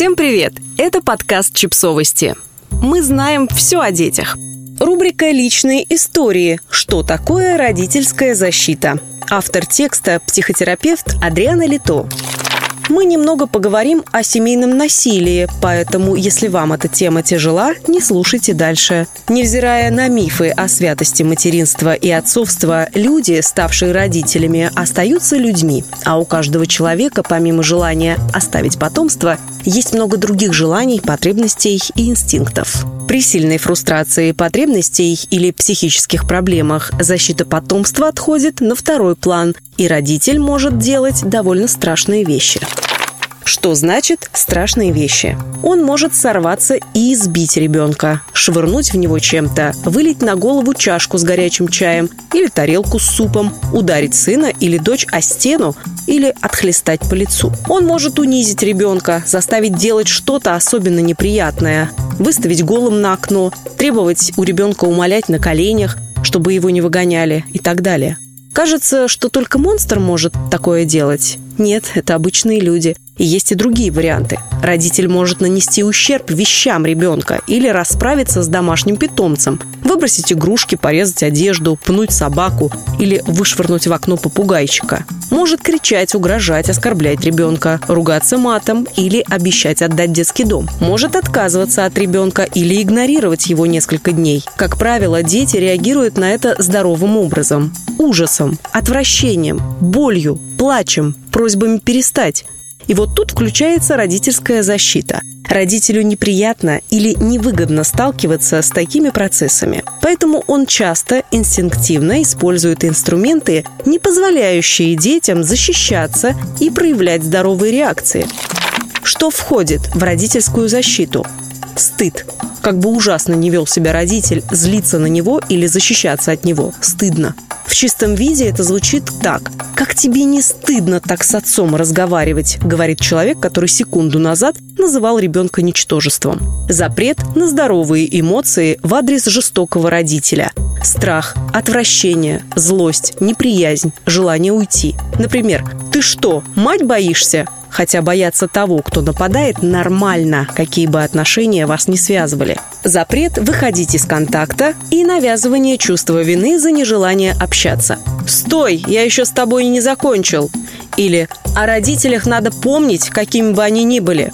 Всем привет! Это подкаст «Чипсовости». Мы знаем все о детях. Рубрика «Личные истории. Что такое родительская защита?» Автор текста – психотерапевт Адриана Лито мы немного поговорим о семейном насилии, поэтому, если вам эта тема тяжела, не слушайте дальше. Невзирая на мифы о святости материнства и отцовства, люди, ставшие родителями, остаются людьми, а у каждого человека, помимо желания оставить потомство, есть много других желаний, потребностей и инстинктов. При сильной фрустрации потребностей или психических проблемах защита потомства отходит на второй план, и родитель может делать довольно страшные вещи. Что значит страшные вещи? Он может сорваться и избить ребенка, швырнуть в него чем-то, вылить на голову чашку с горячим чаем или тарелку с супом, ударить сына или дочь о стену или отхлестать по лицу. Он может унизить ребенка, заставить делать что-то особенно неприятное, выставить голым на окно, требовать у ребенка умолять на коленях, чтобы его не выгоняли и так далее. Кажется, что только монстр может такое делать. Нет, это обычные люди. И есть и другие варианты. Родитель может нанести ущерб вещам ребенка или расправиться с домашним питомцем, выбросить игрушки, порезать одежду, пнуть собаку или вышвырнуть в окно попугайчика. Может кричать, угрожать, оскорблять ребенка, ругаться матом или обещать отдать детский дом. Может отказываться от ребенка или игнорировать его несколько дней. Как правило, дети реагируют на это здоровым образом. Ужасом, отвращением, болью, плачем, просьбами перестать. И вот тут включается родительская защита. Родителю неприятно или невыгодно сталкиваться с такими процессами. Поэтому он часто инстинктивно использует инструменты, не позволяющие детям защищаться и проявлять здоровые реакции. Что входит в родительскую защиту? Стыд. Как бы ужасно не вел себя родитель, злиться на него или защищаться от него стыдно. В чистом виде это звучит так. «Как тебе не стыдно так с отцом разговаривать?» говорит человек, который секунду назад называл ребенка ничтожеством. Запрет на здоровые эмоции в адрес жестокого родителя. Страх, отвращение, злость, неприязнь, желание уйти. Например, «Ты что, мать боишься?» Хотя бояться того, кто нападает, нормально, какие бы отношения вас не связывали. Запрет выходить из контакта и навязывание чувства вины за нежелание общаться. «Стой, я еще с тобой не закончил!» Или «О родителях надо помнить, какими бы они ни были».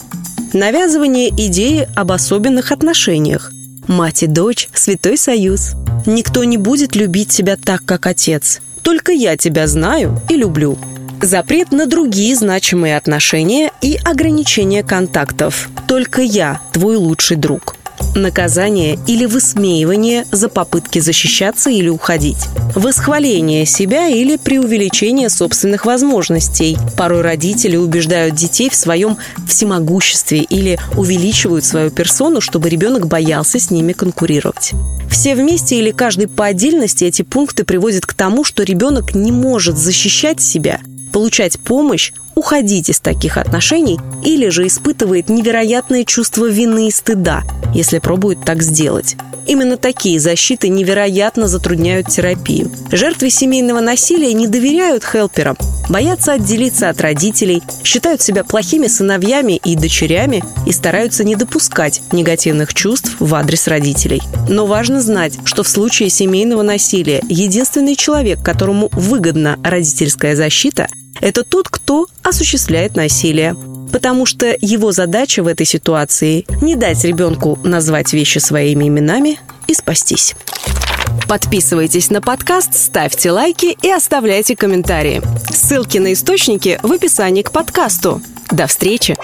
Навязывание идеи об особенных отношениях. Мать и дочь – святой союз. Никто не будет любить тебя так, как отец. Только я тебя знаю и люблю. Запрет на другие значимые отношения и ограничение контактов. Только я, твой лучший друг. Наказание или высмеивание за попытки защищаться или уходить. Восхваление себя или преувеличение собственных возможностей. Порой родители убеждают детей в своем всемогуществе или увеличивают свою персону, чтобы ребенок боялся с ними конкурировать. Все вместе или каждый по отдельности эти пункты приводят к тому, что ребенок не может защищать себя – получать помощь, уходить из таких отношений или же испытывает невероятное чувство вины и стыда, если пробует так сделать. Именно такие защиты невероятно затрудняют терапию. Жертвы семейного насилия не доверяют хелперам, боятся отделиться от родителей, считают себя плохими сыновьями и дочерями и стараются не допускать негативных чувств в адрес родителей. Но важно знать, что в случае семейного насилия единственный человек, которому выгодна родительская защита – это тот, кто осуществляет насилие. Потому что его задача в этой ситуации – не дать ребенку назвать вещи своими именами и спастись. Подписывайтесь на подкаст, ставьте лайки и оставляйте комментарии. Ссылки на источники в описании к подкасту. До встречи!